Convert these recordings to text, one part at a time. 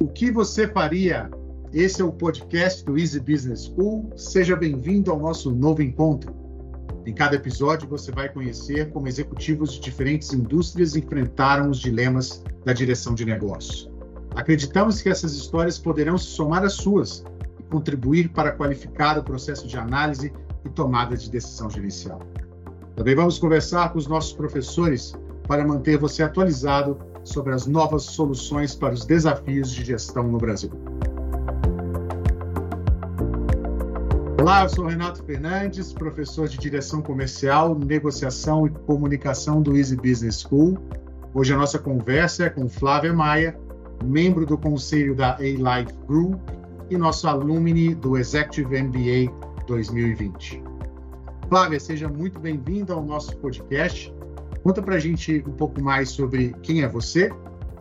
O que você faria? Esse é o podcast do Easy Business School. Seja bem-vindo ao nosso novo encontro. Em cada episódio, você vai conhecer como executivos de diferentes indústrias enfrentaram os dilemas da direção de negócio. Acreditamos que essas histórias poderão se somar às suas e contribuir para qualificar o processo de análise e tomada de decisão gerencial. Também vamos conversar com os nossos professores para manter você atualizado sobre as novas soluções para os desafios de gestão no Brasil. Olá, eu sou Renato Fernandes, professor de Direção Comercial, Negociação e Comunicação do Easy Business School. Hoje a nossa conversa é com Flávia Maia, membro do conselho da A-Life Group e nosso alumni do Executive MBA 2020. Flávia, seja muito bem-vinda ao nosso podcast. Conta para a gente um pouco mais sobre quem é você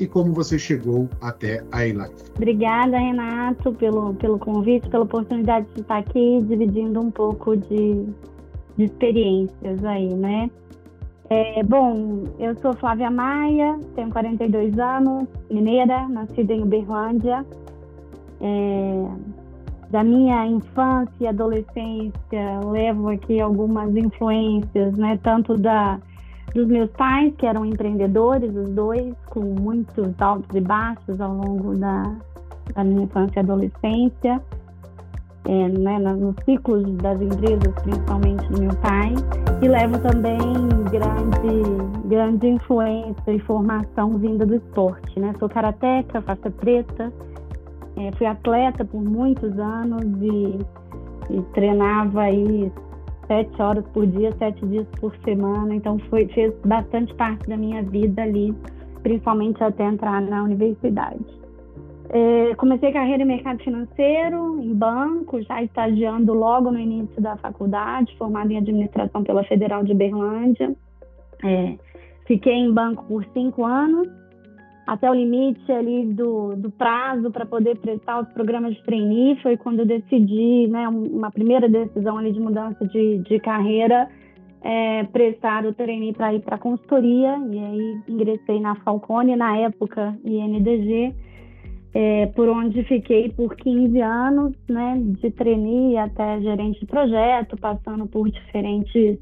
e como você chegou até a A-Life. Obrigada, Renato, pelo, pelo convite, pela oportunidade de estar aqui dividindo um pouco de, de experiências aí, né? É, bom, eu sou Flávia Maia, tenho 42 anos, mineira, nascida em Uberlândia. É, da minha infância e adolescência, levo aqui algumas influências, né? Tanto da dos meus pais, que eram empreendedores, os dois, com muitos altos e baixos ao longo da, da minha infância e adolescência, é, né, nos ciclos das empresas, principalmente do meu pai, e levo também grande, grande influência e formação vinda do esporte. Né? Sou karateca, faixa preta, é, fui atleta por muitos anos e, e treinava aí sete horas por dia, sete dias por semana. Então foi fez bastante parte da minha vida ali, principalmente até entrar na universidade. É, comecei carreira em mercado financeiro, em banco, já estagiando logo no início da faculdade, formada em administração pela Federal de Berlândia. É, fiquei em banco por cinco anos até o limite ali do, do prazo para poder prestar os programas de trainee. Foi quando eu decidi, né, uma primeira decisão ali de mudança de, de carreira, é, prestar o trainee para ir para a consultoria. E aí ingressei na Falcone na época INDG, é, por onde fiquei por 15 anos, né, de trainee até gerente de projeto, passando por diferentes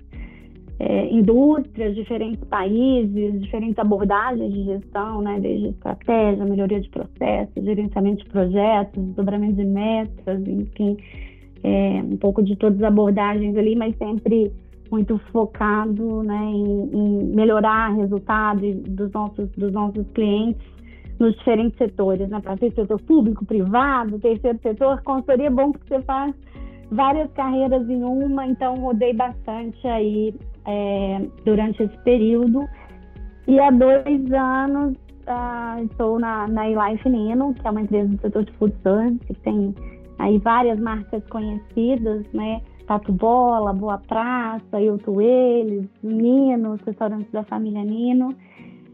é, indústrias, diferentes países, diferentes abordagens de gestão, né, desde estratégia, melhoria de processos, gerenciamento de projetos, dobramento de metas, enfim, é, um pouco de todas as abordagens ali, mas sempre muito focado né, em, em melhorar resultados dos nossos, dos nossos clientes nos diferentes setores, né, para ter setor público, privado, terceiro setor, consultoria é bom porque você faz várias carreiras em uma, então rodei bastante aí é, durante esse período. E há dois anos uh, estou na, na eLife Nino, que é uma empresa do setor de food service, que tem aí várias marcas conhecidas, né? Tatu Bola, Boa Praça, Eu Eles, Nino, restaurantes da família Nino.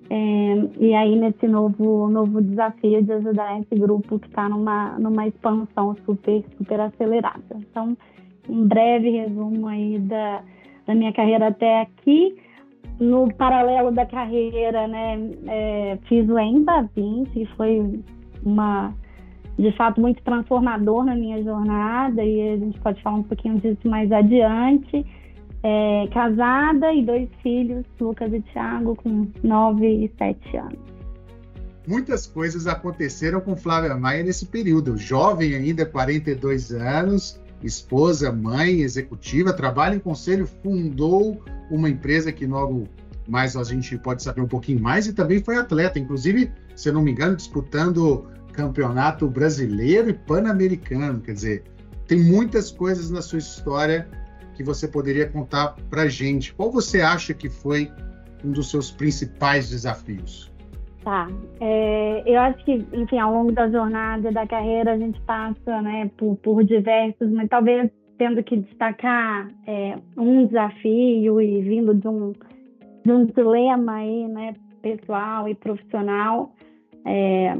É, e aí nesse novo, novo desafio de ajudar esse grupo que está numa, numa expansão super, super acelerada. Então, um breve resumo aí da, da minha carreira até aqui. No paralelo da carreira, né, é, fiz o EMBA 20 e foi uma, de fato, muito transformador na minha jornada e a gente pode falar um pouquinho disso mais adiante. É, casada e dois filhos, Lucas e Thiago, com 9 e 7 anos. Muitas coisas aconteceram com Flávia Maia nesse período. Jovem ainda, 42 anos, esposa, mãe, executiva, trabalha em conselho, fundou uma empresa que logo mais a gente pode saber um pouquinho mais e também foi atleta, inclusive, se não me engano, disputando campeonato brasileiro e pan-americano. Quer dizer, tem muitas coisas na sua história que você poderia contar para gente. Qual você acha que foi um dos seus principais desafios? Tá. É, eu acho que, enfim, ao longo da jornada, da carreira, a gente passa né, por, por diversos, mas talvez tendo que destacar é, um desafio e vindo de um, de um dilema aí, né, pessoal e profissional, é,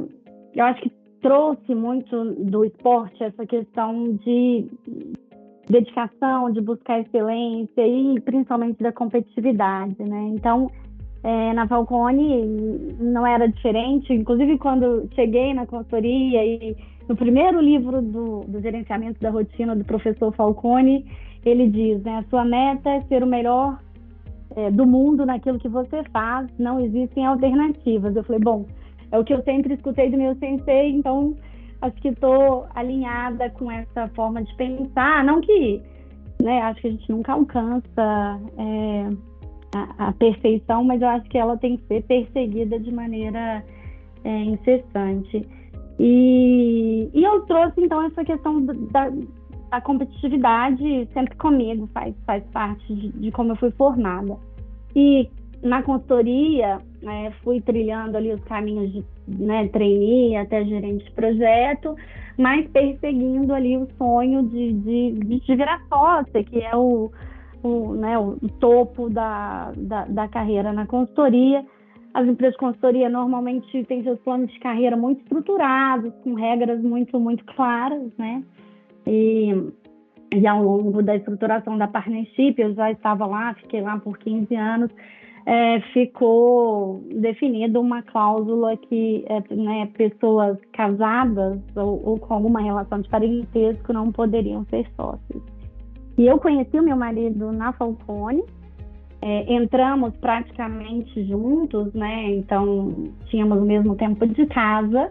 eu acho que trouxe muito do esporte essa questão de dedicação, de buscar excelência e principalmente da competitividade, né? Então, é, na Falcone não era diferente. Inclusive, quando cheguei na consultoria e no primeiro livro do, do gerenciamento da rotina do professor Falcone, ele diz, né, sua meta é ser o melhor é, do mundo naquilo que você faz, não existem alternativas. Eu falei, bom, é o que eu sempre escutei do meu sensei, então acho que estou alinhada com essa forma de pensar. Não que, né, acho que a gente nunca alcança é, a, perfeição, mas eu acho que ela tem que ser perseguida de maneira é, incessante. E, e eu trouxe, então, essa questão da, da competitividade sempre comigo, faz, faz parte de, de como eu fui formada. E na consultoria, né, fui trilhando ali os caminhos de né, trainee até gerente de projeto, mas perseguindo ali o sonho de, de, de virar sócia, que é o, o, né, o topo da, da, da, carreira na consultoria. As empresas de consultoria normalmente têm seus planos de carreira muito estruturados, com regras muito, muito claras, né? E, e ao longo da estruturação da partnership, eu já estava lá, fiquei lá por 15 anos, é, ficou definida uma cláusula que é, né, pessoas casadas ou, ou, com alguma relação de parentesco não poderiam ser sócios. E eu conheci o meu marido na Falcone, é, entramos praticamente juntos, né? Então tínhamos o mesmo tempo de casa,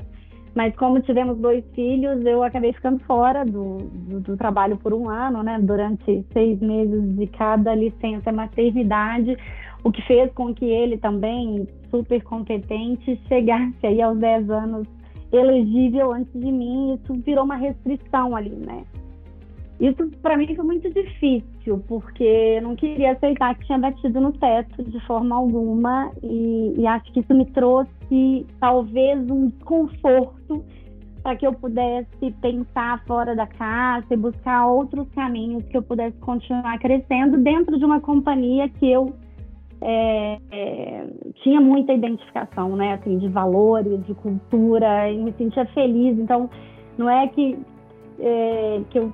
mas como tivemos dois filhos, eu acabei ficando fora do, do, do trabalho por um ano, né? Durante seis meses de cada licença maternidade, o que fez com que ele também, super competente, chegasse aí aos 10 anos elegível antes de mim. Isso virou uma restrição ali, né? Isso para mim foi muito difícil, porque eu não queria aceitar que tinha batido no teto de forma alguma, e, e acho que isso me trouxe talvez um desconforto para que eu pudesse pensar fora da casa e buscar outros caminhos que eu pudesse continuar crescendo dentro de uma companhia que eu é, é, tinha muita identificação, né, assim, de valores, de cultura, e me sentia feliz. Então, não é que é, que eu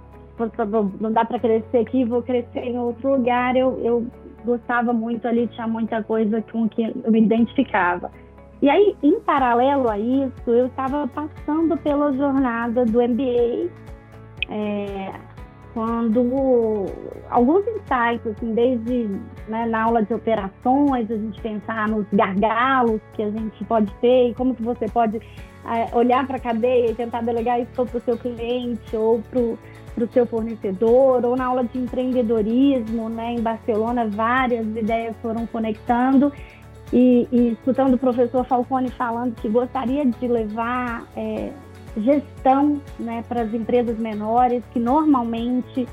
não dá para crescer aqui, vou crescer em outro lugar. Eu, eu gostava muito ali, tinha muita coisa com que eu me identificava. E aí, em paralelo a isso, eu estava passando pela jornada do MBA, é, quando alguns insights, assim, desde né, na aula de operações, a gente pensar nos gargalos que a gente pode ter e como que você pode é, olhar para a cadeia e tentar delegar isso para o seu cliente ou para o seu fornecedor, ou na aula de empreendedorismo, né, em Barcelona, várias ideias foram conectando e, e escutando o professor Falcone falando que gostaria de levar é, gestão né, para as empresas menores, que normalmente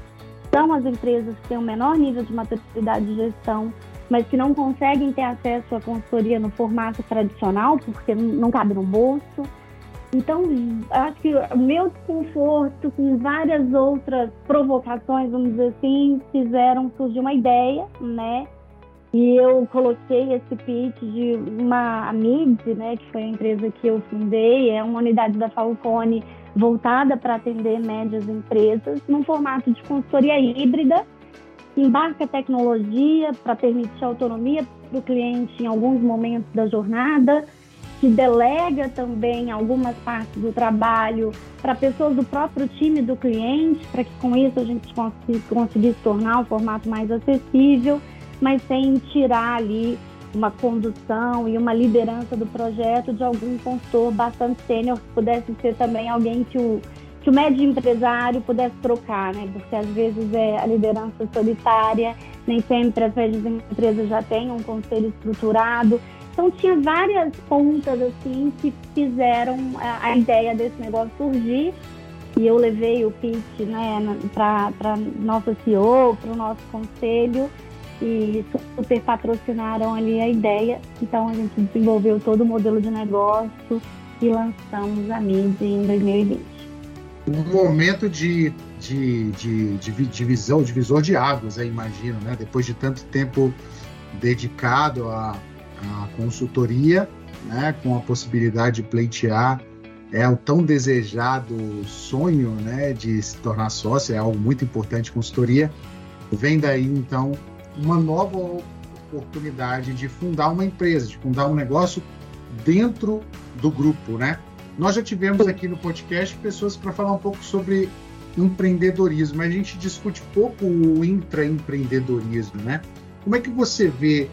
são as empresas que têm o menor nível de maturidade de gestão, mas que não conseguem ter acesso à consultoria no formato tradicional, porque não cabe no bolso. Então, acho que o meu desconforto com várias outras provocações, vamos dizer assim, fizeram surgir uma ideia, né? E eu coloquei esse pitch de uma MID, né, que foi a empresa que eu fundei, é uma unidade da Falcone voltada para atender médias empresas, num formato de consultoria híbrida, que embarca tecnologia para permitir autonomia para o cliente em alguns momentos da jornada, que delega também algumas partes do trabalho para pessoas do próprio time do cliente, para que com isso a gente conseguisse tornar o formato mais acessível mas sem tirar ali uma condução e uma liderança do projeto de algum consultor bastante sênior que pudesse ser também alguém que o, que o médio empresário pudesse trocar, né? Porque às vezes é a liderança solitária, nem sempre as médias empresas já têm um conselho estruturado. Então tinha várias pontas assim que fizeram a, a ideia desse negócio surgir e eu levei o pitch né, para nossa CEO, para o nosso conselho e super patrocinaram ali a ideia. Então a gente desenvolveu todo o modelo de negócio e lançamos a mídia em 2020. Um momento de, de, de, de divisão, divisor de águas, eu imagino, né? Depois de tanto tempo dedicado à, à consultoria, né? com a possibilidade de pleitear é o tão desejado sonho né, de se tornar sócio, é algo muito importante consultoria. Vem daí, então, uma nova oportunidade de fundar uma empresa, de fundar um negócio dentro do grupo, né? Nós já tivemos aqui no podcast pessoas para falar um pouco sobre empreendedorismo, mas a gente discute pouco o intraempreendedorismo, né? Como é que você vê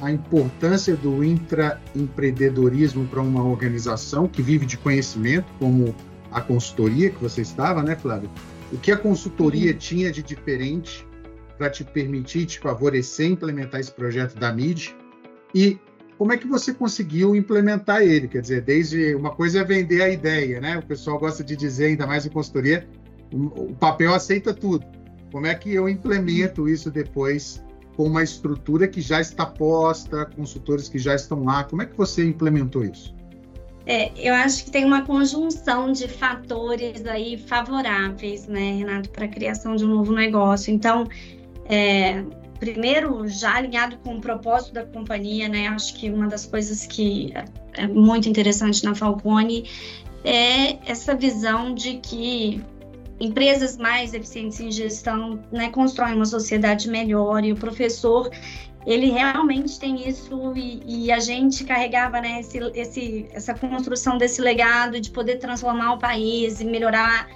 a importância do intraempreendedorismo para uma organização que vive de conhecimento, como a consultoria que você estava, né, Flávio? O que a consultoria tinha de diferente para te permitir, te favorecer implementar esse projeto da MID? E como é que você conseguiu implementar ele? Quer dizer, desde uma coisa é vender a ideia, né? O pessoal gosta de dizer, ainda mais em consultoria, o papel aceita tudo. Como é que eu implemento isso depois com uma estrutura que já está posta, consultores que já estão lá? Como é que você implementou isso? É, eu acho que tem uma conjunção de fatores aí favoráveis, né, Renato, para a criação de um novo negócio. Então, é, primeiro, já alinhado com o propósito da companhia, né, acho que uma das coisas que é muito interessante na Falcone é essa visão de que empresas mais eficientes em gestão né, constroem uma sociedade melhor e o professor ele realmente tem isso e, e, a gente carregava né, esse, esse, essa construção desse legado de poder transformar o país e melhorar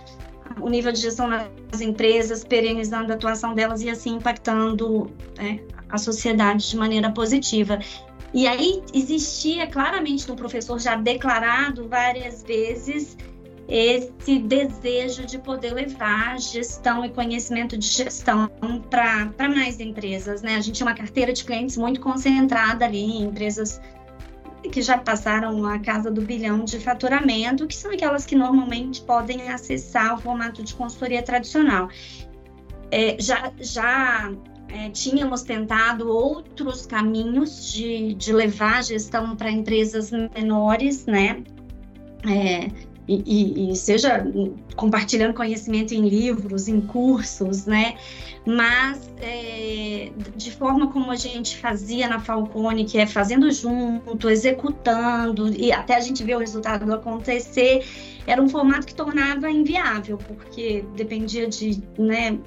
o nível de gestão das empresas, perenizando a atuação delas e assim impactando né, a sociedade de maneira positiva. E aí existia claramente no professor já declarado várias vezes esse desejo de poder levar gestão e conhecimento de gestão para mais empresas. Né? A gente tinha uma carteira de clientes muito concentrada ali em empresas que já passaram a casa do bilhão de faturamento, que são aquelas que normalmente podem acessar o formato de consultoria tradicional. É, já já é, tínhamos tentado outros caminhos de, de levar a gestão para empresas menores, né? É, e, e, seja compartilhando conhecimento em livros, em cursos, né? Mas é, de forma como a gente fazia na Falcone, que é fazendo junto, executando, e até a gente ver o resultado acontecer, era um formato que tornava inviável, porque dependia de, né?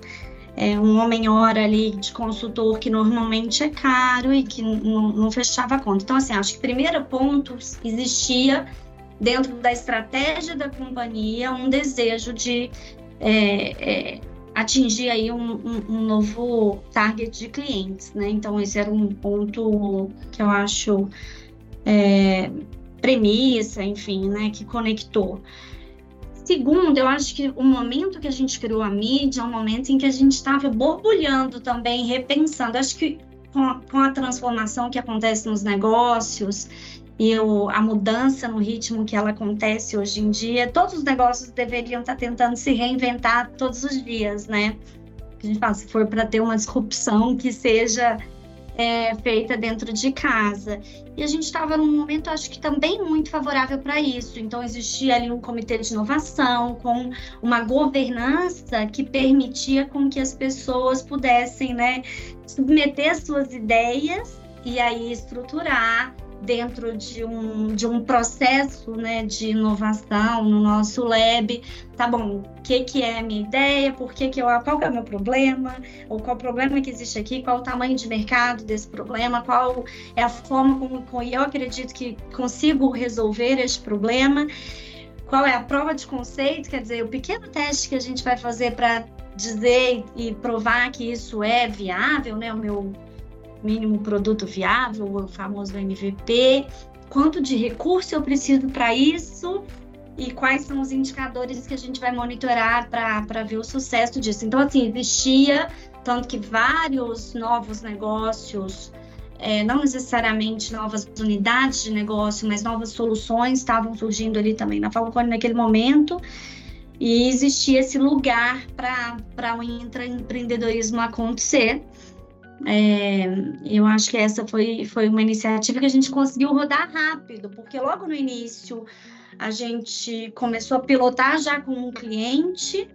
É, um homem-hora ali de consultor que normalmente é caro e que não fechava a conta. Então, assim, acho que primeiro ponto existia dentro da estratégia da companhia, um desejo de é, é, atingir aí um, um, um, novo target de clientes, né? Então, esse era um ponto que eu acho é, premissa, enfim, né, que conectou. Segundo, eu acho que o momento que a gente criou a mídia é um momento em que a gente estava borbulhando também, repensando. Acho que com a, com a transformação que acontece nos negócios, e o, a mudança no ritmo que ela acontece hoje em dia, todos os negócios deveriam estar tentando se reinventar todos os dias, né? A gente fala, se for para ter uma disrupção que seja é, feita dentro de casa. E a gente estava num momento, acho que também muito favorável para isso. Então, existia ali um comitê de inovação, com uma governança que permitia com que as pessoas pudessem né, submeter as suas ideias e aí estruturar dentro de um, de um processo né, de inovação no nosso lab, tá bom, o que, que é a minha ideia, por que, que eu, qual que é o meu problema, ou qual o problema que existe aqui, qual o tamanho de mercado desse problema, qual é a forma como, como eu acredito que consigo resolver esse problema, qual é a prova de conceito, quer dizer, o pequeno teste que a gente vai fazer para dizer e provar que isso é viável, né, o meu mínimo produto viável, o famoso MVP, quanto de recurso eu preciso para isso e quais são os indicadores que a gente vai monitorar para ver o sucesso disso. Então, assim, existia tanto que vários novos negócios, é, não necessariamente novas unidades de negócio, mas novas soluções estavam surgindo ali também na Falcone naquele momento. E existia esse lugar para o intraempreendedorismo acontecer. É, eu acho que essa foi, foi uma iniciativa que a gente conseguiu rodar rápido, porque logo no início a gente começou a pilotar já com um cliente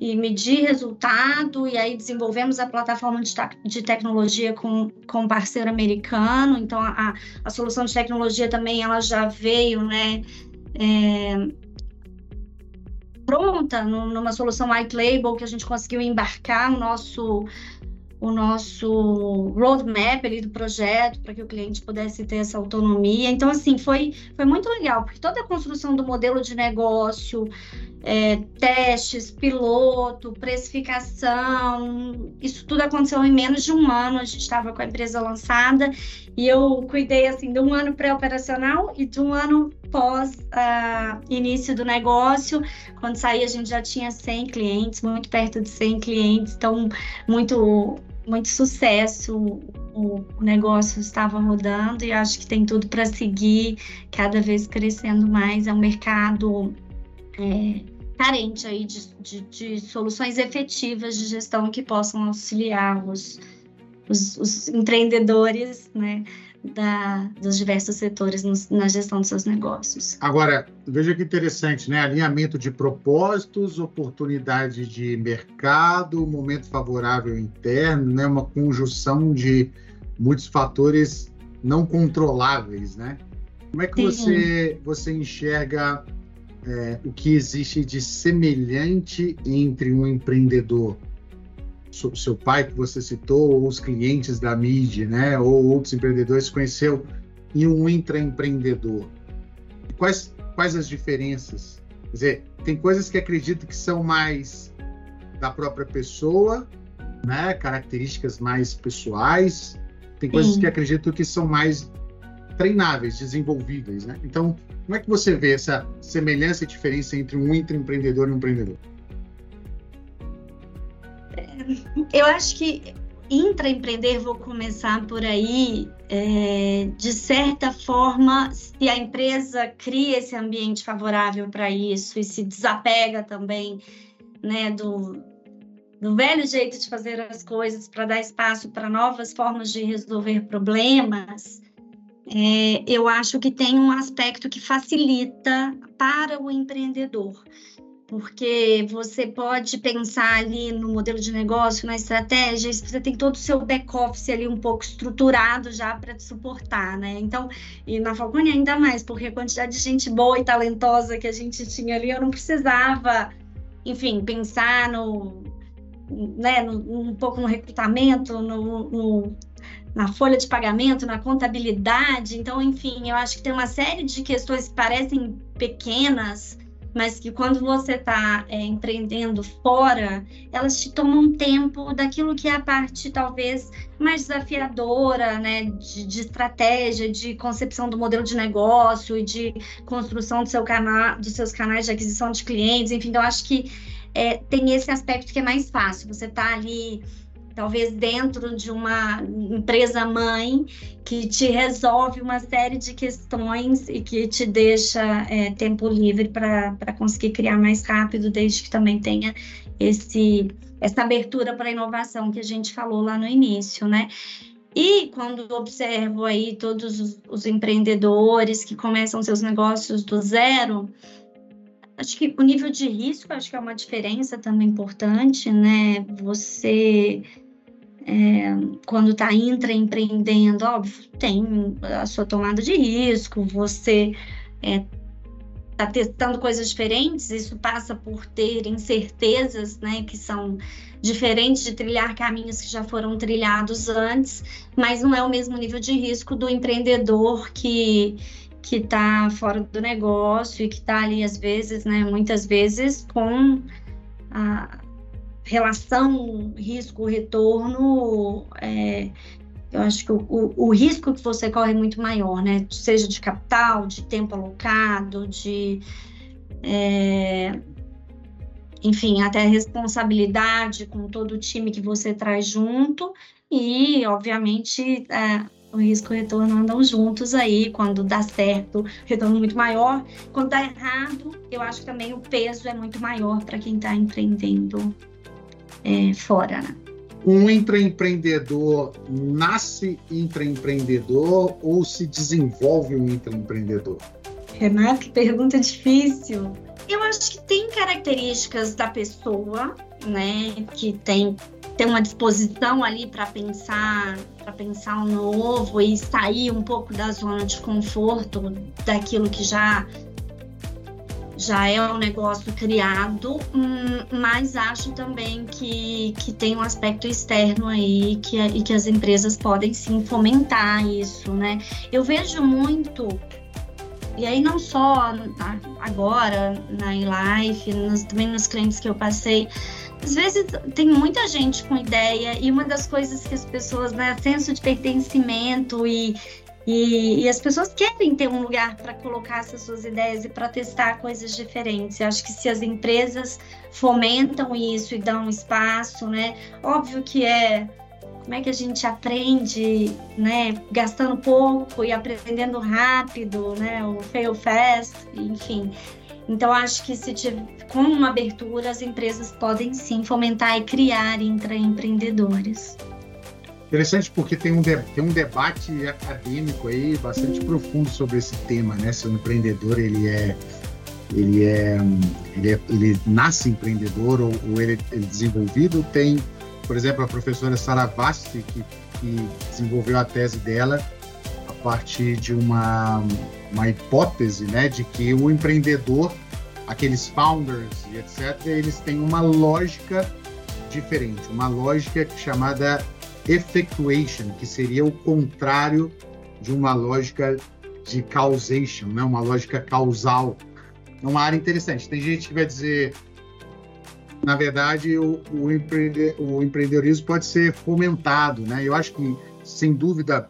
e medir resultado, e aí desenvolvemos a plataforma de, de tecnologia com, com um parceiro americano, então a, a solução de tecnologia também ela já veio, né, é, pronta numa solução white label que a gente conseguiu embarcar o nosso o nosso roadmap ali do projeto para que o cliente pudesse ter essa autonomia. Então, assim, foi, foi muito legal, porque toda a construção do modelo de negócio, é, testes, piloto, precificação, isso tudo aconteceu em menos de um ano. A gente estava com a empresa lançada e eu cuidei assim de um ano pré-operacional e de um ano pós uh, início do negócio. Quando saí, a gente já tinha 100 clientes, muito perto de 100 clientes, então muito muito sucesso. O, o negócio estava rodando e acho que tem tudo para seguir, cada vez crescendo mais. É um mercado é, carente aí de, de, de, soluções efetivas de gestão que possam auxiliar os, os, os empreendedores, né? Da, dos diversos setores no, na gestão dos seus negócios. Agora, veja que interessante, né? Alinhamento de propósitos, oportunidade de mercado, momento favorável interno, né? Uma conjunção de muitos fatores não controláveis, né? Como é que você, você enxerga é, o que existe de semelhante entre um empreendedor, seu pai que você citou, ou os clientes da mídia, né, ou outros empreendedores conheceu, e um intraempreendedor? Quais, quais as diferenças? Quer dizer, tem coisas que acredito que são mais da própria pessoa, né, características mais pessoais, tem coisas Sim. que acredito que são mais treináveis, desenvolvíveis, né? Então, como é que você vê essa semelhança e diferença entre um intraempreendedor e um empreendedor? Eu acho que intraempreender, vou começar por aí, é, de certa forma, se a empresa cria esse ambiente favorável para isso e se desapega também né, do, do velho jeito de fazer as coisas para dar espaço para novas formas de resolver problemas, é, eu acho que tem um aspecto que facilita para o empreendedor, porque você pode pensar ali no modelo de negócio, na estratégia, você tem todo o seu back-office ali um pouco estruturado já para te suportar, né? Então, e na Falcone ainda mais, porque a quantidade de gente boa e talentosa que a gente tinha ali, eu não precisava, enfim, pensar no, né, no, um pouco no recrutamento, no, no na folha de pagamento, na contabilidade. Então, enfim, eu acho que tem uma série de questões que parecem pequenas, mas que quando você está é, empreendendo fora, elas te tomam tempo daquilo que é a parte talvez mais desafiadora, né, de, de estratégia, de concepção do modelo de negócio e de construção do seu canal, dos seus canais de aquisição de clientes. Enfim, então, eu acho que é, tem esse aspecto que é mais fácil. Você está ali talvez dentro de uma empresa mãe que te resolve uma série de questões e que te deixa é, tempo livre para conseguir criar mais rápido, desde que também tenha esse, essa abertura para inovação que a gente falou lá no início, né? E quando observo aí todos os, os empreendedores que começam seus negócios do zero, acho que o nível de risco acho que é uma diferença também importante, né? Você é, quando está intraempreendendo, óbvio, tem a sua tomada de risco, você está é, testando coisas diferentes, isso passa por ter incertezas, né, que são diferentes de trilhar caminhos que já foram trilhados antes, mas não é o mesmo nível de risco do empreendedor que que está fora do negócio e que está ali às vezes, né, muitas vezes com a, relação risco-retorno, é, eu acho que o, o, o, risco que você corre é muito maior, né? Seja de capital, de tempo alocado, de. É, enfim, até responsabilidade com todo o time que você traz junto e, obviamente, é, o risco e o retorno andam juntos aí. Quando dá certo, retorno muito maior. Quando dá errado, eu acho que também o peso é muito maior para quem está empreendendo é, fora. Né? Um intraempreendedor nasce intraempreendedor ou se desenvolve um intraempreendedor? Renato, que pergunta difícil. Eu acho que tem características da pessoa, né, que tem tem uma disposição ali para pensar, para pensar um novo e sair um pouco da zona de conforto, daquilo que já já é um negócio criado, hum, mas acho também que, que tem um aspecto externo aí que, e que as empresas podem sim fomentar isso, né? Eu vejo muito, e aí não só agora na life, também nos clientes que eu passei, às vezes tem muita gente com ideia e uma das coisas que as pessoas, né, senso de pertencimento e, e, e, as pessoas querem ter um lugar para colocar essas suas ideias e para testar coisas diferentes. Eu acho que se as empresas fomentam isso e dão espaço, né? Óbvio que é como é que a gente aprende, né? Gastando pouco e aprendendo rápido, né? O fail fast, enfim. Então acho que se tiver, com uma abertura as empresas podem sim fomentar e criar intraempreendedores. Interessante porque tem um, de, tem um debate acadêmico aí bastante profundo sobre esse tema, né? Se o empreendedor ele é ele é ele, é, ele nasce empreendedor ou, ou ele, é desenvolvido. Tem, por exemplo, a professora Sara Vasti que, que desenvolveu a tese dela a partir de uma uma hipótese, né, de que o empreendedor, aqueles founders e etc, eles têm uma lógica diferente, uma lógica chamada effectuation, que seria o contrário de uma lógica de causation, né? uma lógica causal. É uma área interessante. Tem gente que vai dizer, na verdade, o, o, o empreendedorismo pode ser fomentado. Né? Eu acho que, sem dúvida,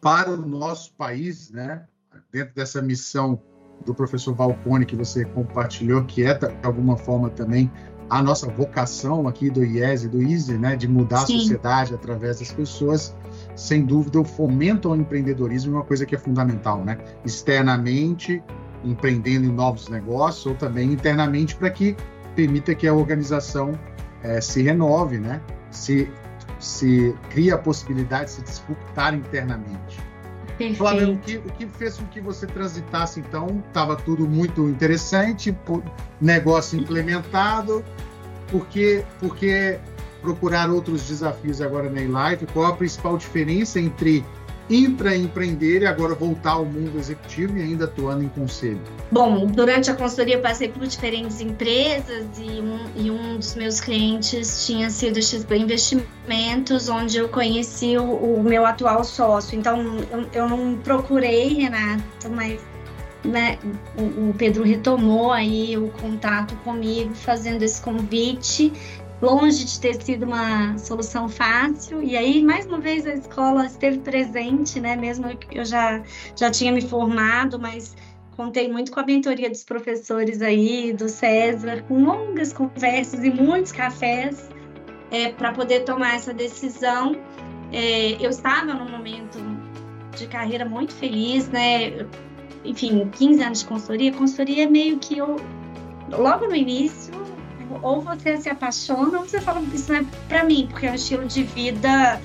para o nosso país, né? dentro dessa missão do professor Valcone que você compartilhou, que é, de alguma forma, também a nossa vocação aqui do IES e do ISE, né, de mudar Sim. a sociedade através das pessoas, sem dúvida o fomento ao empreendedorismo é uma coisa que é fundamental, né? Externamente, empreendendo em novos negócios, ou também internamente para que permita que a organização é, se renove, né? Se, se cria a possibilidade de se disputar internamente. Perfeito. O que, o que fez com que você transitasse, então, estava tudo muito interessante, negócio implementado, porque, porque procurar outros desafios agora na Live? Qual a principal diferença entre intraempreender e agora voltar ao mundo executivo e ainda atuando em conselho? Bom, durante a consultoria passei por diferentes empresas e um, e um dos meus clientes tinha sido XP Investimentos, onde eu conheci o, o meu atual sócio. Então, eu, eu não procurei, Renato, mas né, o, o Pedro retomou aí o contato comigo, fazendo esse convite longe de ter sido uma solução fácil. E aí, mais uma vez, a escola esteve presente, né? Mesmo eu já, já tinha me formado, mas contei muito com a mentoria dos professores aí, do César, com longas conversas e muitos cafés é, para poder tomar essa decisão. É, eu estava num momento de carreira muito feliz, né? Enfim, 15 anos de consultoria. Consultoria é meio que eu, logo no início, ou você se apaixona ou você fala, isso não é para mim, porque é um estilo de vida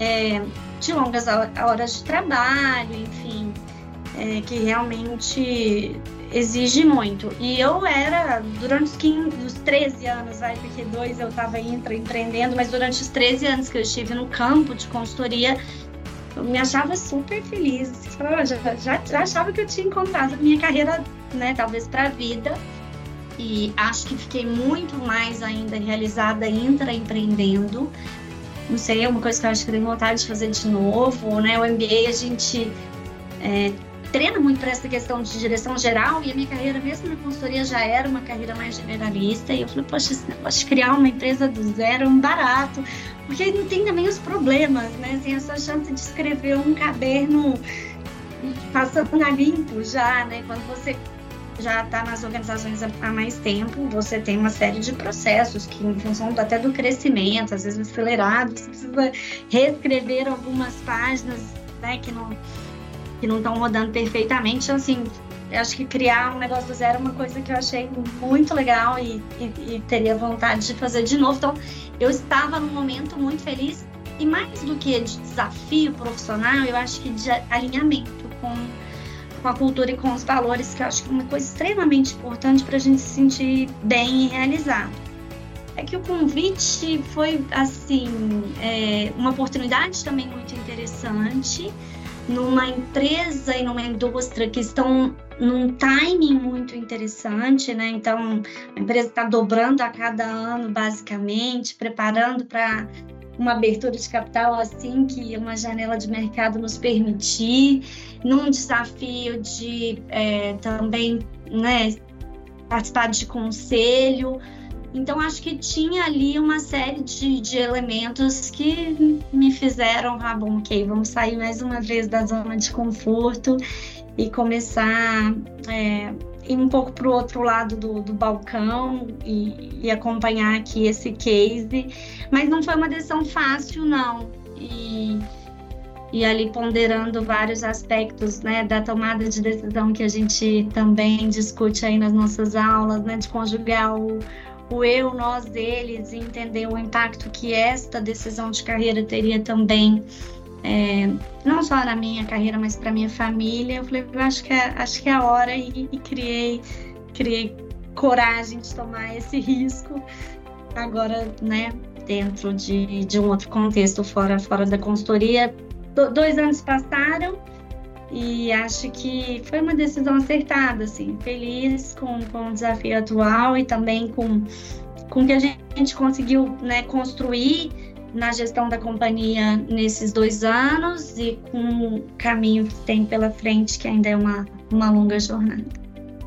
é, de longas horas de trabalho, enfim, é, que realmente exige muito. E eu era, durante os, 15, os 13 anos, vai, porque dois eu estava empreendendo, mas durante os 13 anos que eu estive no campo de consultoria, eu me achava super feliz. Já, já, já achava que eu tinha encontrado minha carreira, né, talvez para a vida e acho que fiquei muito mais ainda realizada intraempreendendo. Não sei, é uma coisa que eu acho que eu tenho vontade de fazer de novo, né? O MBA a gente é, treina muito para essa questão de direção geral e a minha carreira, mesmo na consultoria, já era uma carreira mais generalista. E eu falei, poxa, esse negócio de criar uma empresa do zero é um barato, porque não tem também os problemas, né? Assim, essa chance de escrever um caderno passando a limpo já, né? Quando você já está nas organizações há mais tempo, você tem uma série de processos que, em função até do crescimento, às vezes acelerados, você precisa reescrever algumas páginas né, que não que não estão rodando perfeitamente. Então, assim, eu acho que criar um negócio do zero é uma coisa que eu achei muito legal e, e, e teria vontade de fazer de novo. Então, eu estava num momento muito feliz e mais do que de desafio profissional, eu acho que de alinhamento com com a cultura e com os valores, que eu acho que é uma coisa extremamente importante para a gente se sentir bem e realizado. É que o convite foi, assim, é, uma oportunidade também muito interessante, numa empresa e numa indústria que estão num timing muito interessante, né? Então, a empresa está dobrando a cada ano, basicamente, preparando para uma abertura de capital assim que uma janela de mercado nos permitir, num desafio de é, também né, participar de conselho. Então, acho que tinha ali uma série de, de elementos que me fizeram, ah, bom, ok, vamos sair mais uma vez da zona de conforto e começar é, ir um pouco para o outro lado do, do balcão e, e, acompanhar aqui esse case. Mas não foi uma decisão fácil, não. E, e ali ponderando vários aspectos né, da tomada de decisão que a gente também discute aí nas nossas aulas, né, de conjugar o, o eu, nós, eles, e entender o impacto que esta decisão de carreira teria também é, não só na minha carreira, mas para minha família. Eu falei, acho que é, acho que é a hora e, e criei, criei coragem de tomar esse risco. Agora, né, dentro de, de um outro contexto, fora, fora da consultoria. Do, dois anos passaram e acho que foi uma decisão acertada, assim, feliz com, com o desafio atual e também com, com que a gente conseguiu né, construir na gestão da companhia nesses dois anos e com o caminho que tem pela frente, que ainda é uma, uma longa jornada.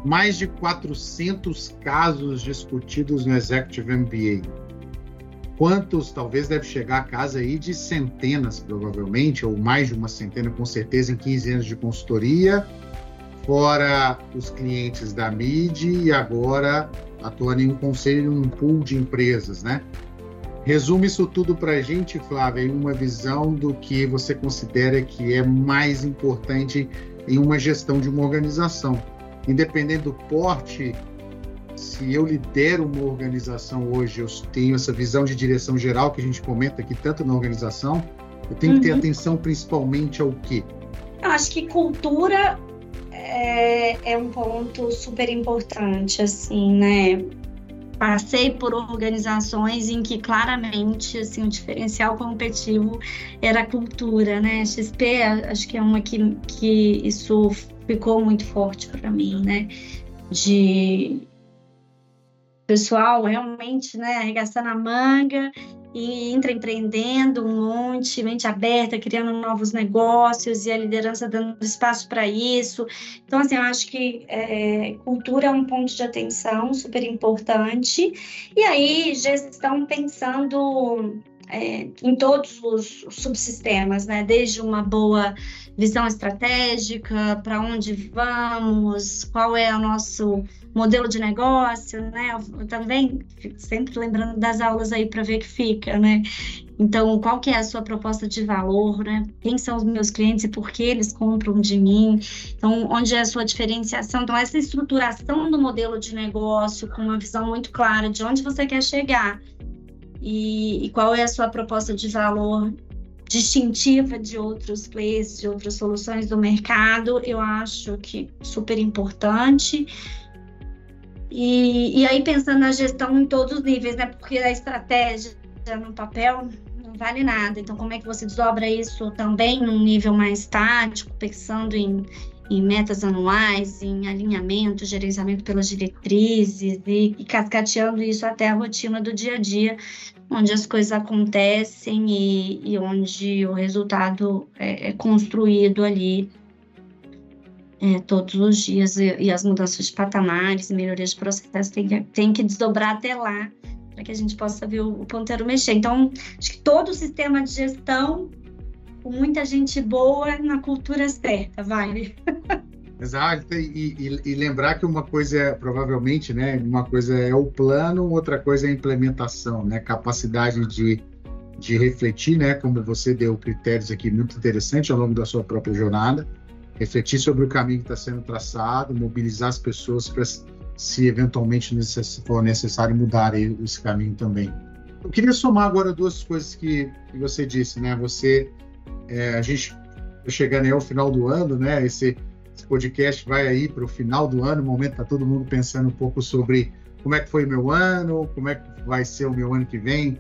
Mais de 400 casos discutidos no Executive MBA. Quantos, talvez deve chegar a casa aí de centenas, provavelmente, ou mais de uma centena, com certeza, em 15 anos de consultoria, fora os clientes da MID e agora atuando em um conselho, um pool de empresas, né? Resume isso tudo para a gente, Flávia, em uma visão do que você considera que é mais importante em uma gestão de uma organização. Independente do porte, se eu lidero uma organização hoje, eu tenho essa visão de direção geral que a gente comenta aqui tanto na organização, eu tenho uhum. que ter uhum. atenção principalmente ao quê? Eu acho que cultura é, é um ponto super importante, assim, né? Passei por organizações em que claramente assim o diferencial competitivo era a cultura, né? XP acho que é uma que, que isso ficou muito forte para mim, né? De pessoal realmente, né, arregaçando a manga e entra empreendendo um monte, mente aberta, criando novos negócios e a liderança dando espaço para isso. Então, assim, eu acho que é, cultura é um ponto de atenção super importante. E aí, gestão pensando é, em todos os subsistemas, né? Desde uma boa visão estratégica, para onde vamos, qual é o nosso modelo de negócio, né? Eu também sempre lembrando das aulas aí para ver que fica, né? Então, qual que é a sua proposta de valor, né? Quem são os meus clientes e por que eles compram de mim? Então, onde é a sua diferenciação? Então, essa estruturação do modelo de negócio com uma visão muito clara de onde você quer chegar e, e qual é a sua proposta de valor distintiva de outros players, de outras soluções do mercado, eu acho que super importante. E, e aí pensando na gestão em todos os níveis, né? Porque a estratégia no papel não vale nada. Então, como é que você desdobra isso também num nível mais tático, pensando em, em metas anuais, em alinhamento, gerenciamento pelas diretrizes e, e cascateando isso até a rotina do dia a dia, onde as coisas acontecem e, e onde o resultado é, é construído ali é, todos os dias e, e, as mudanças de patamares, melhorias de processo tem que, tem que desdobrar até lá para que a gente possa ver o, o ponteiro mexer. Então, acho que todo o sistema de gestão, com muita gente boa na cultura certa, vai. Exato, e, e, e, lembrar que uma coisa é, provavelmente, né, uma coisa é o plano, outra coisa é a implementação, né, capacidade de, de refletir, né, como você deu critérios aqui muito interessantes ao longo da sua própria jornada, refletir sobre o caminho que está sendo traçado, mobilizar as pessoas para, se eventualmente for necessário, mudar esse caminho também. Eu queria somar agora duas coisas que, que você disse, né? Você, é, a gente tá chegando aí ao final do ano, né? Esse, esse podcast vai aí para o final do ano, no momento está todo mundo pensando um pouco sobre como é que foi o meu ano, como é que vai ser o meu ano que vem,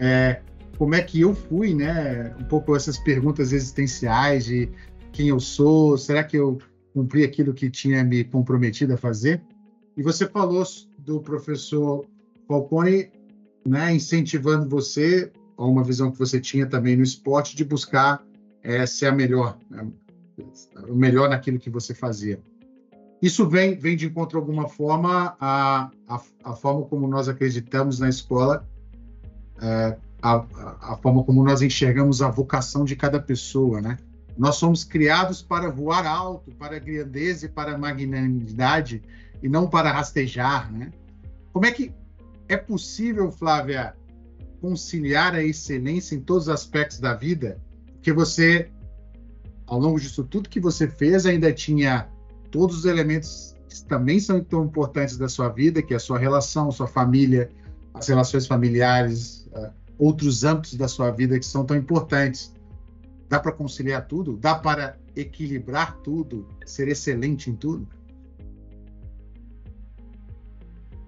é, como é que eu fui, né? Um pouco essas perguntas existenciais de quem eu sou? Será que eu cumpri aquilo que tinha me comprometido a fazer? E você falou do professor Falcone, né, incentivando você a uma visão que você tinha também no esporte de buscar é, ser a melhor, né, o melhor naquilo que você fazia. Isso vem, vem de encontro, alguma forma, a, a, a forma como nós acreditamos na escola, é, a, a, forma como nós enxergamos a vocação de cada pessoa, né? Nós somos criados para voar alto, para a grandeza e para a magnanimidade, e não para rastejar, né? Como é que é possível, Flávia, conciliar a excelência em todos os aspectos da vida? Porque você, ao longo disso tudo que você fez, ainda tinha todos os elementos que também são tão importantes da sua vida, que é a sua relação, sua família, as relações familiares, uh, outros âmbitos da sua vida que são tão importantes. Dá para conciliar tudo? Dá para equilibrar tudo? Ser excelente em tudo?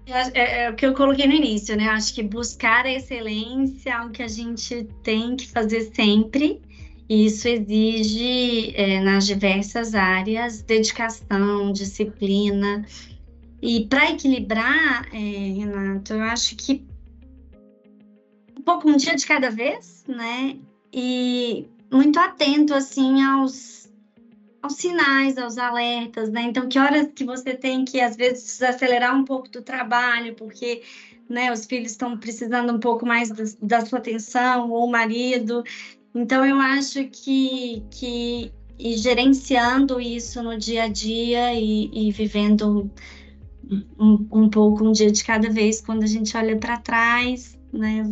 É, é, o que eu coloquei no início, né? Acho que buscar a excelência é algo que a gente tem que fazer sempre. E isso exige, é, nas diversas áreas, dedicação, disciplina. E para equilibrar, é, Renato, eu acho que um pouco um dia de cada vez, né? E muito atento, assim, aos, aos sinais, aos alertas, né? Então, que horas que você tem que, às vezes, desacelerar um pouco do trabalho, porque né, os filhos estão precisando um pouco mais da, da sua atenção, ou o marido. Então, eu acho que, que e gerenciando isso no dia a dia e, e vivendo um, um, pouco um dia de cada vez, quando a gente olha para trás, né?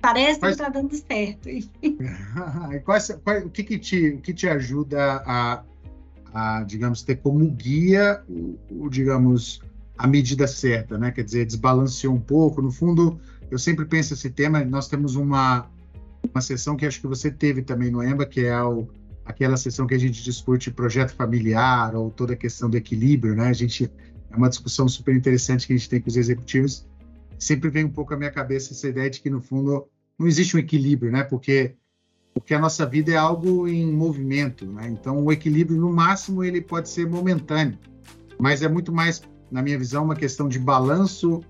Parece Quais... que está dando certo. Quais, qual, o que, que, te, o que te ajuda a, a, digamos, ter como guia, o, o, digamos, a medida certa, né? Quer dizer, desbalanceou um pouco. No fundo, eu sempre penso esse tema, nós temos uma, uma sessão que acho que você teve também no EMBA, que é o, aquela sessão que a gente discute projeto familiar ou toda a questão do equilíbrio, né? A gente é uma discussão super interessante que a gente tem com os executivos. Sempre vem um pouco à minha cabeça essa ideia de que no fundo não existe um equilíbrio, né? Porque porque a nossa vida é algo em movimento, né? Então o equilíbrio no máximo ele pode ser momentâneo, mas é muito mais, na minha visão, uma questão de balanço,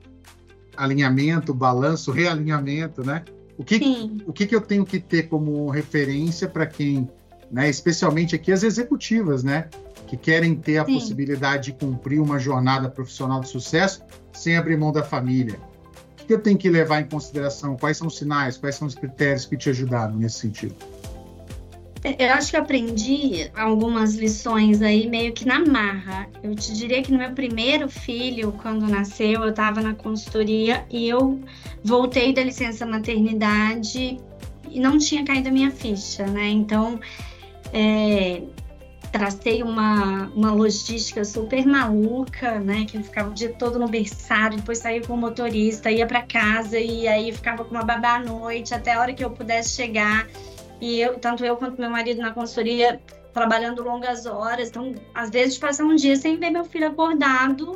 alinhamento, balanço, realinhamento, né? O que, o que, que eu tenho que ter como referência para quem, né, especialmente aqui as executivas, né, que querem ter a Sim. possibilidade de cumprir uma jornada profissional de sucesso sem abrir mão da família? Que, eu tenho que levar em consideração? Quais são os sinais, quais são os critérios que te ajudaram nesse sentido? Eu acho que aprendi algumas lições aí meio que na marra. Eu te diria que no meu primeiro filho, quando nasceu, eu estava na consultoria e eu voltei da licença maternidade e não tinha caído a minha ficha, né? Então, é, tracei uma, uma logística super maluca, né? Que eu ficava o dia todo no berçário, depois saía com o motorista, ia para casa e aí ficava com uma babá à noite até a hora que eu pudesse chegar. E eu, tanto eu quanto meu marido na consultoria, trabalhando longas horas. Então, às vezes, passar um dia sem ver meu filho acordado,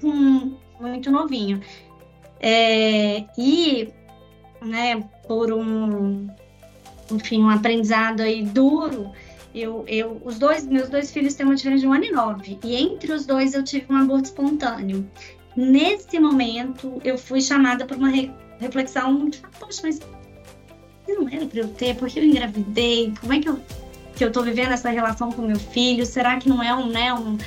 com, muito novinho. É, e, né, por um, enfim, um aprendizado aí duro, eu, eu, os dois, meus dois filhos têm uma diferença de um ano e nove. E entre os dois eu tive um aborto espontâneo. Nesse momento, eu fui chamada para uma re, reflexão de, poxa, mas não era para eu ter, porque eu engravidei, como é que eu, que eu tô vivendo essa relação com meu filho? Será que não é um, né, um,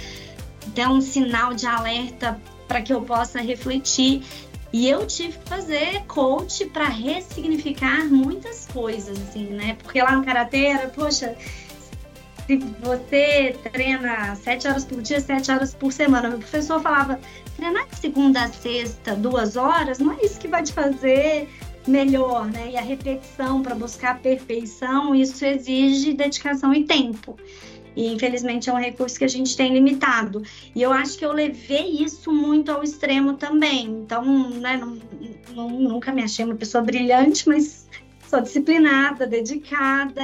até um sinal de alerta para que eu possa refletir? E eu tive que fazer coach para ressignificar muitas coisas, assim, né? Porque lá no Karatê era, poxa, se você treina sete horas por dia, sete horas por semana, meu professor falava, treinar de segunda a sexta, duas horas, não é isso que vai te fazer melhor, né? E a repetição para buscar a perfeição, isso exige dedicação e tempo. E infelizmente é um recurso que a gente tem limitado. E eu acho que eu levei isso muito ao extremo também. Então, né, não, não, nunca me achei uma pessoa brilhante, mas sou disciplinada, dedicada.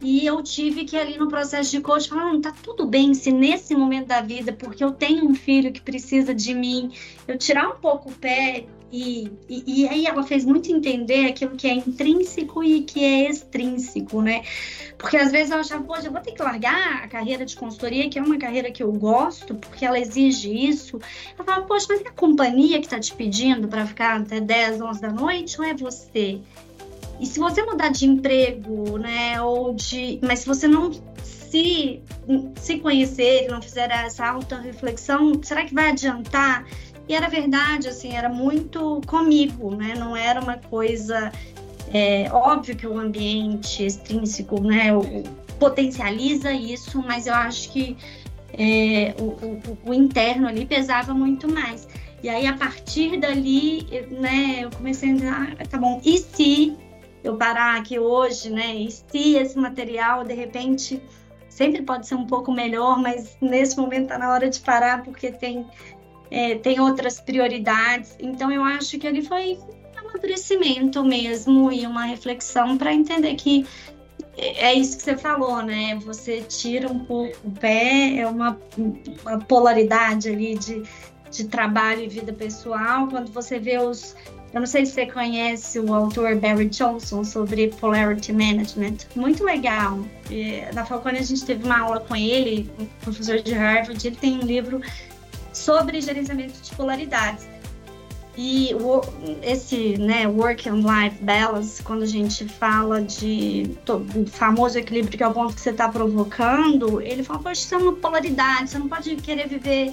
E eu tive que ali no processo de coach falar, não, tá tudo bem se nesse momento da vida, porque eu tenho um filho que precisa de mim, eu tirar um pouco o pé E, e, e, aí ela fez muito entender aquilo que é intrínseco e que é extrínseco, né? Porque às vezes eu achava, poxa, eu vou ter que largar a carreira de consultoria, que é uma carreira que eu gosto, porque ela exige isso. Eu falava, poxa, mas é a companhia que está te pedindo para ficar até 10, 11 da noite ou é você? E se você mudar de emprego, né, ou de. Mas se você não se, se conhecer, não fizer essa auto-reflexão, será que vai adiantar? E era verdade, assim, era muito comigo, né? Não era uma coisa. É, óbvio que o ambiente extrínseco, né, potencializa isso, mas eu acho que é, o, o, o, interno ali pesava muito mais. E aí, a partir dali, né, eu comecei a dizer, ah, tá bom, e se eu parar aqui hoje, né, e se esse material, de repente, sempre pode ser um pouco melhor, mas nesse momento tá na hora de parar, porque tem é, tem outras prioridades. Então, eu acho que ali foi um amadurecimento mesmo e uma reflexão para entender que é isso que você falou, né? Você tira um pouco o pé, é uma, uma polaridade ali de, de trabalho e vida pessoal. Quando você vê os. Eu não sei se você conhece o autor Barry Johnson sobre Polarity Management. Muito legal. Na Falcone a gente teve uma aula com ele, um professor de Harvard. Ele tem um livro sobre gerenciamento de polaridades. E o, esse né, work and life balance, quando a gente fala de famoso equilíbrio que é o ponto que você está provocando, ele fala, poxa, isso é uma polaridade, você não pode querer viver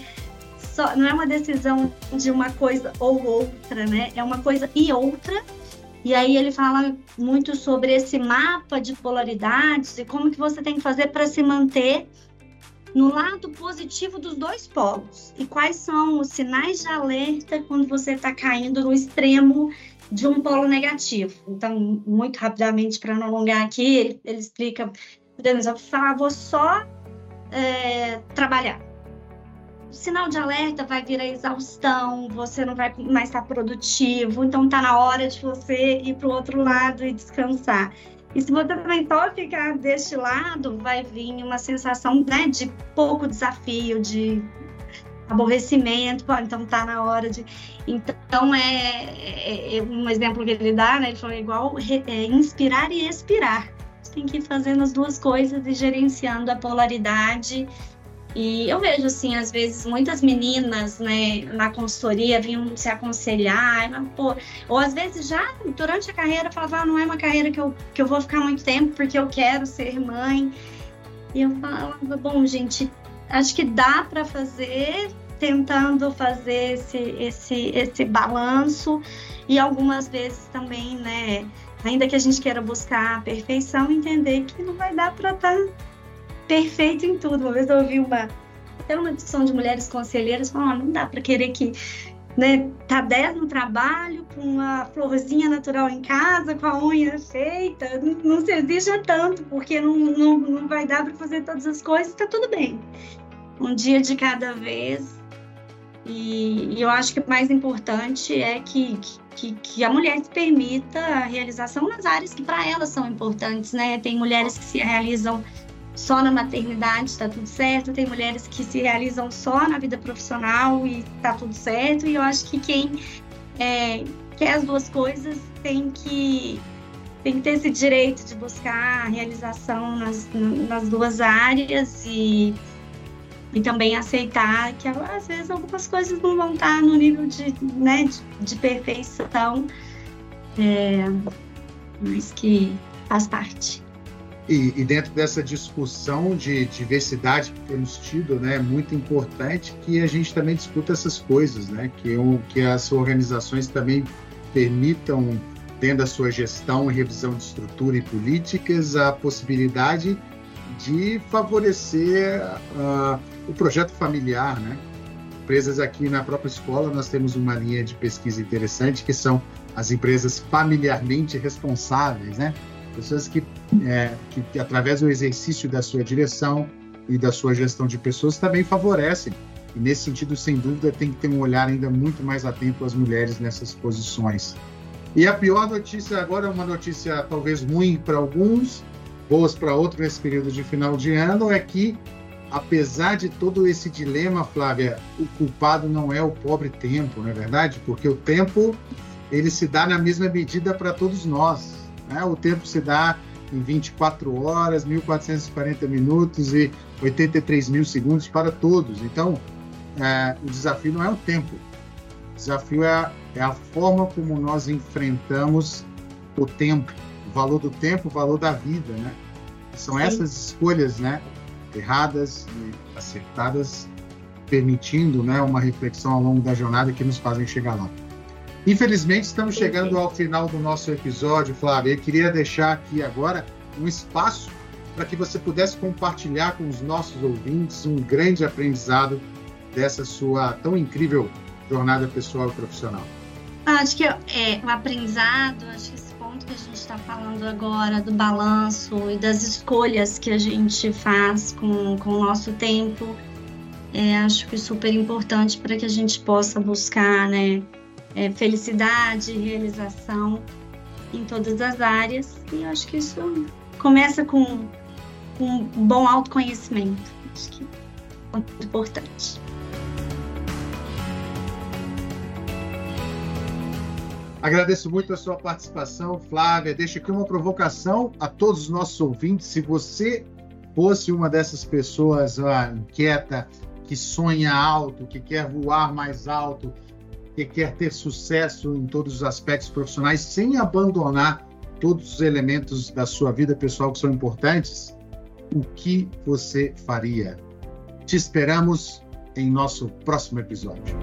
só, não é uma decisão de uma coisa ou outra, né? É uma coisa e outra. E aí ele fala muito sobre esse mapa de polaridades e como que você tem que fazer para se manter no lado positivo dos dois polos. E quais são os sinais de alerta quando você está caindo no extremo de um polo negativo? Então, muito rapidamente, para não alongar aqui, ele, ele explica: podemos falar, vou só é, trabalhar. Sinal de alerta vai vir a exaustão, você não vai mais estar produtivo, então está na hora de você ir para o outro lado e descansar. E se você também só ficar deste lado, vai vir uma sensação né, de pouco desafio, de aborrecimento, então tá na hora de. Então é, é, é um exemplo que ele dá, né? Ele falou igual é, inspirar e expirar. Você tem que ir fazendo as duas coisas e gerenciando a polaridade e eu vejo, assim, às vezes muitas meninas, né, na consultoria vinham se aconselhar, mas, pô, ou às vezes já durante a carreira falava, ah, não é uma carreira que eu, que eu vou ficar muito tempo porque eu quero ser mãe. E eu falava, bom, gente, acho que dá para fazer, tentando fazer esse, esse, esse balanço e algumas vezes também, né, ainda que a gente queira buscar a perfeição, entender que não vai dar para estar tá perfeito em tudo. Uma vez eu ouvi uma, até uma discussão de mulheres conselheiras falando, oh, não dá para querer que né, tá 10 no trabalho, com uma florzinha natural em casa, com a unha feita, não, se exija tanto, porque não, não, não vai dar para fazer todas as coisas, tá tudo bem. Um dia de cada vez. E, e eu acho que o mais importante é que, que, que a mulher se permita a realização nas áreas que para elas são importantes, né? Tem mulheres que se realizam só na maternidade está tudo certo, tem mulheres que se realizam só na vida profissional e está tudo certo, e eu acho que quem é, quer as duas coisas tem que, tem que ter esse direito de buscar a realização nas, nas duas áreas e, e também aceitar que às vezes algumas coisas não vão estar no nível de, né, de, de perfeição, é, mas que faz parte. E, e, dentro dessa discussão de diversidade que temos tido, né, é muito importante que a gente também discuta essas coisas, né, que, um, que as organizações também permitam, dentro da sua gestão e revisão de estrutura e políticas, a possibilidade de favorecer uh, o projeto familiar, né? Empresas aqui na própria escola, nós temos uma linha de pesquisa interessante que são as empresas familiarmente responsáveis, né? Pessoas que, é, que, através do exercício da sua direção e da sua gestão de pessoas, também favorecem. E, nesse sentido, sem dúvida, tem que ter um olhar ainda muito mais atento às mulheres nessas posições. E a pior notícia agora é uma notícia talvez ruim para alguns, boas para outros nesse período de final de ano, é que apesar de todo esse dilema, Flávia, o culpado não é o pobre tempo, não é verdade? Porque o tempo ele se dá na mesma medida para todos nós. Né? O tempo se dá em 24 horas, 1.440 minutos e 83 mil segundos para todos. Então, é, o desafio não é o tempo, o desafio é a, é a forma como nós enfrentamos o tempo, o valor do tempo, o valor da vida, né? São Sim. essas escolhas, né? Erradas e acertadas, permitindo, né, uma reflexão ao longo da jornada que nos fazem chegar lá. Infelizmente, estamos chegando ao final do nosso episódio, Flávia. Eu queria deixar aqui agora um espaço para que você pudesse compartilhar com os nossos ouvintes um grande aprendizado dessa sua tão incrível jornada pessoal e profissional. Acho que é o aprendizado, acho que esse ponto que a gente está falando agora do balanço e das escolhas que a gente faz com, com o nosso tempo, é, acho que é super importante para que a gente possa buscar, né? É, felicidade, realização em todas as áreas. E eu acho que isso começa com, com um bom autoconhecimento. Acho que é muito importante. Agradeço muito a sua participação, Flávia. Deixo aqui uma provocação a todos os nossos ouvintes. Se você fosse uma dessas pessoas ah, inquieta, que sonha alto, que quer voar mais alto, que quer ter sucesso em todos os aspectos profissionais sem abandonar todos os elementos da sua vida pessoal que são importantes, o que você faria? Te esperamos em nosso próximo episódio.